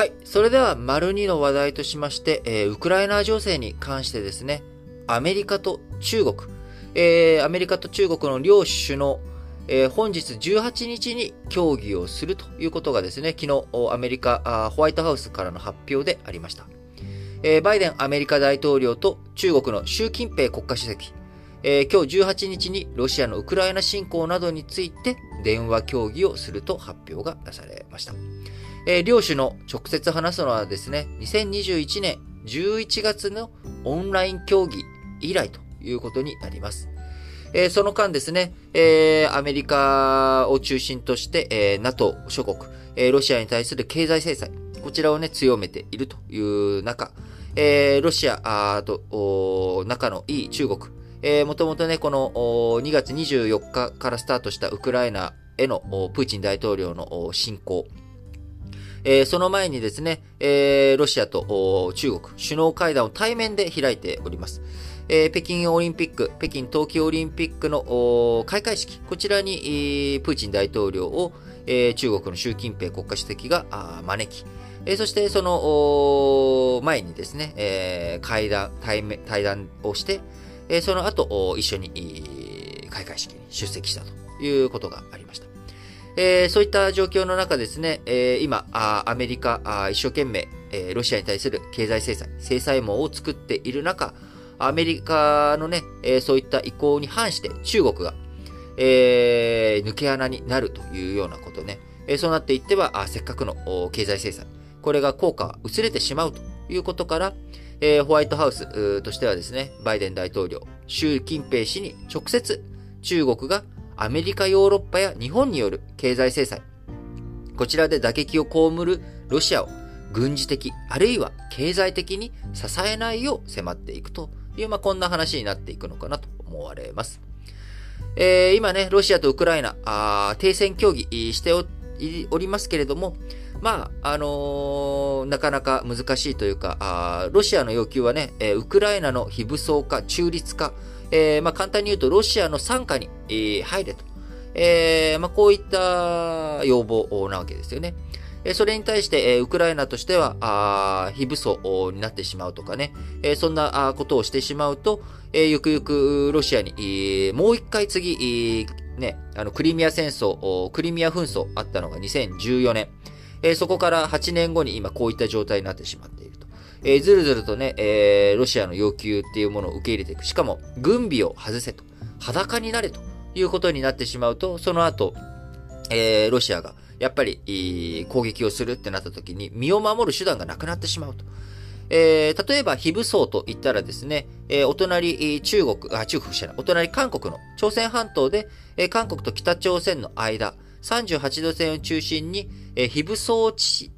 はい。それでは、丸2の話題としまして、えー、ウクライナ情勢に関してですね、アメリカと中国、えー、アメリカと中国の両首脳、えー、本日18日に協議をするということがですね、昨日、アメリカ、ホワイトハウスからの発表でありました。えー、バイデンアメリカ大統領と中国の習近平国家主席、えー、今日18日にロシアのウクライナ侵攻などについて電話協議をすると発表が出されました。えー、両首脳直接話すのはですね、2021年11月のオンライン協議以来ということになります。えー、その間ですね、えー、アメリカを中心として、えー、NATO 諸国、え、ロシアに対する経済制裁、こちらをね、強めているという中、え、ロシアと仲のいい中国、えー、もともとね、この2月24日からスタートしたウクライナへのプーチン大統領の侵攻、えー、その前にですね、えー、ロシアと中国、首脳会談を対面で開いております。えー、北京オリンピック、北京冬季オリンピックの開会式、こちらに、プーチン大統領を、えー、中国の習近平国家主席が招き、えー、そしてその前にですね、えー、会談、対面、対談をして、えー、その後、一緒に開会式に出席したということがありました。えー、そういった状況の中ですね、えー、今、アメリカ一生懸命、えー、ロシアに対する経済制裁、制裁網を作っている中、アメリカのね、えー、そういった意向に反して中国が、えー、抜け穴になるというようなことね、えー、そうなっていっては、あせっかくの経済制裁、これが効果が薄れてしまうということから、えー、ホワイトハウスとしてはですね、バイデン大統領、習近平氏に直接中国がアメリカ、ヨーロッパや日本による経済制裁、こちらで打撃を被るロシアを軍事的、あるいは経済的に支えないよう迫っていくという、まあ、こんな話になっていくのかなと思われます。えー、今ね、ロシアとウクライナ、あ停戦協議しておりますけれども、まあ、あのー、なかなか難しいというか、あロシアの要求はね、えー、ウクライナの非武装化、中立化、えー、まあ、簡単に言うとロシアの傘下に、えー、入れと。えー、まあ、こういった要望なわけですよね。それに対して、ウクライナとしては、非武装になってしまうとかね、そんなことをしてしまうと、ゆくゆくロシアに、もう一回次、ね、あの、クリミア戦争、クリミア紛争あったのが2014年。そこから8年後に今こういった状態になってしまっている。えー、ずるずるとね、えー、ロシアの要求っていうものを受け入れていく。しかも、軍備を外せと。裸になれということになってしまうと、その後、えー、ロシアが、やっぱり、攻撃をするってなった時に、身を守る手段がなくなってしまうと。えー、例えば、非武装と言ったらですね、えー、お隣、中国、あ、中国じゃない、お隣、韓国の朝鮮半島で、えー、韓国と北朝鮮の間、38度線を中心に、えー、非武装地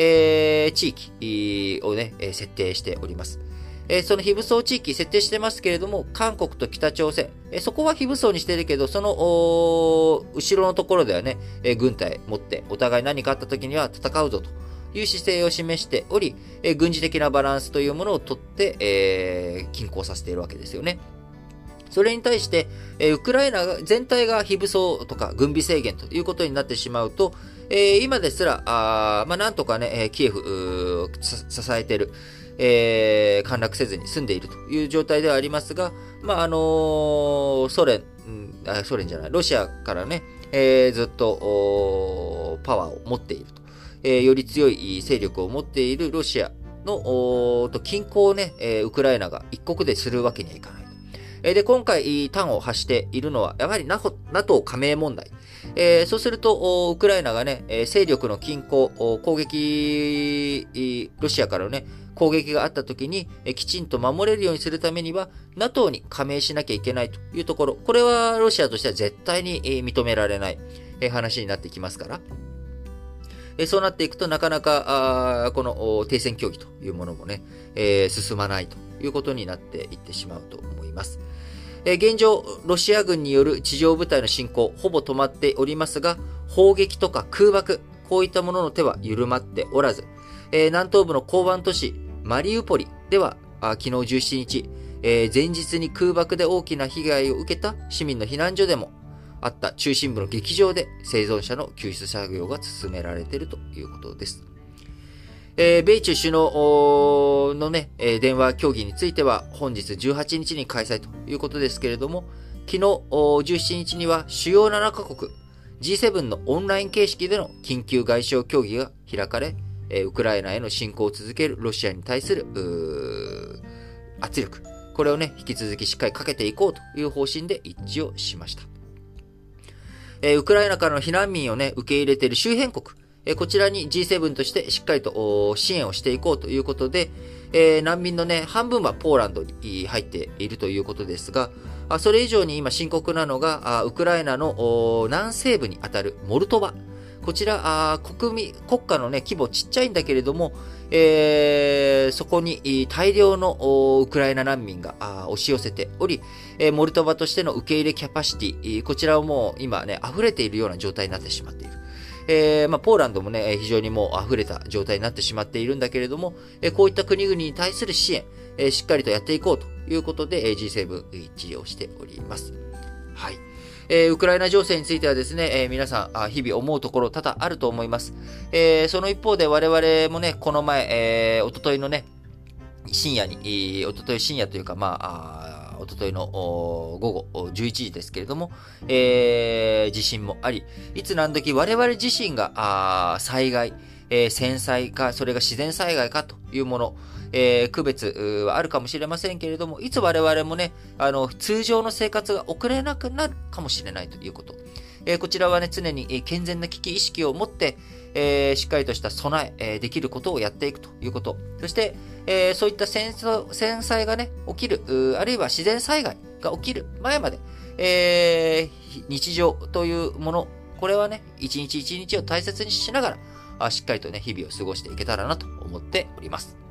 えー、地域をね、設定しております。えその非武装地域設定してますけれども、韓国と北朝鮮、えそこは非武装にしてるけど、その、後ろのところではね、え軍隊持って、お互い何かあった時には戦うぞという姿勢を示しており、え軍事的なバランスというものをとって、えー、均衡させているわけですよね。それに対して、えウクライナ全体が非武装とか軍備制限ということになってしまうと、えー、今ですら、あまあ、なんとかね、キエフ、支えている、えー、陥落せずに済んでいるという状態ではありますが、まあ、あのー、ソ連、うん、ソ連じゃない、ロシアからね、えー、ずっと、パワーを持っていると、えー、より強い勢力を持っているロシアの、と均衡をね、えー、ウクライナが一国でするわけにはいかない。えで、今回、端を発しているのは、やはり NATO 加盟問題。えー、そうすると、ウクライナがね、勢力の均衡、攻撃、ロシアからのね、攻撃があった時に、きちんと守れるようにするためには、NATO に加盟しなきゃいけないというところ、これはロシアとしては絶対に認められない話になってきますから、そうなっていくとなかなか、この停戦協議というものもねえ、進まないということになっていってしまうと思います。え現状、ロシア軍による地上部隊の侵攻、ほぼ止まっておりますが、砲撃とか空爆、こういったものの手は緩まっておらず、え南東部の港湾都市、マリウポリでは、あ昨日17日、え、前日に空爆で大きな被害を受けた市民の避難所でもあった中心部の劇場で生存者の救出作業が進められているということです。えー、米中首脳のね、え電話協議については本日18日に開催ということですけれども、昨日17日には主要7カ国 G7 のオンライン形式での緊急外相協議が開かれ、えウクライナへの侵攻を続けるロシアに対する圧力、これをね、引き続きしっかりかけていこうという方針で一致をしました。えウクライナからの避難民をね、受け入れている周辺国、えこちらに G7 としてしっかりと支援をしていこうということで、え難民のね、半分はポーランドに入っているということですが、それ以上に今深刻なのが、ウクライナの南西部にあたるモルトバ。こちら、国民、国家のね、規模ちっちゃいんだけれども、えー、そこに大量のウクライナ難民が押し寄せており、モルトバとしての受け入れキャパシティ、こちらをもう今ね、溢れているような状態になってしまっている。えー、まあ、ポーランドもね、非常にもう溢れた状態になってしまっているんだけれども、えこういった国々に対する支援、えしっかりとやっていこうということで、え G7 一致をしております。はい。えー、ウクライナ情勢についてはですね、えー、皆さん、日々思うところ多々あると思います。えー、その一方で我々もね、この前、えー、おとといのね、深夜に、おととい深夜というか、まあ、おとといの午後11時ですけれども、えー、地震もあり、いつ何時我々自身が災害、えー、戦災か、それが自然災害かというもの、えー、区別はあるかもしれませんけれども、いつ我々もね、あの、通常の生活が送れなくなるかもしれないということ。えー、こちらはね、常に、え健全な危機意識を持って、えー、しっかりとした備え、えー、できることをやっていくということ。そして、えー、そういった戦争、戦災がね、起きる、あるいは自然災害が起きる前まで、えー、日常というもの、これはね、一日一日を大切にしながら、しっかりとね、日々を過ごしていけたらなと思っております。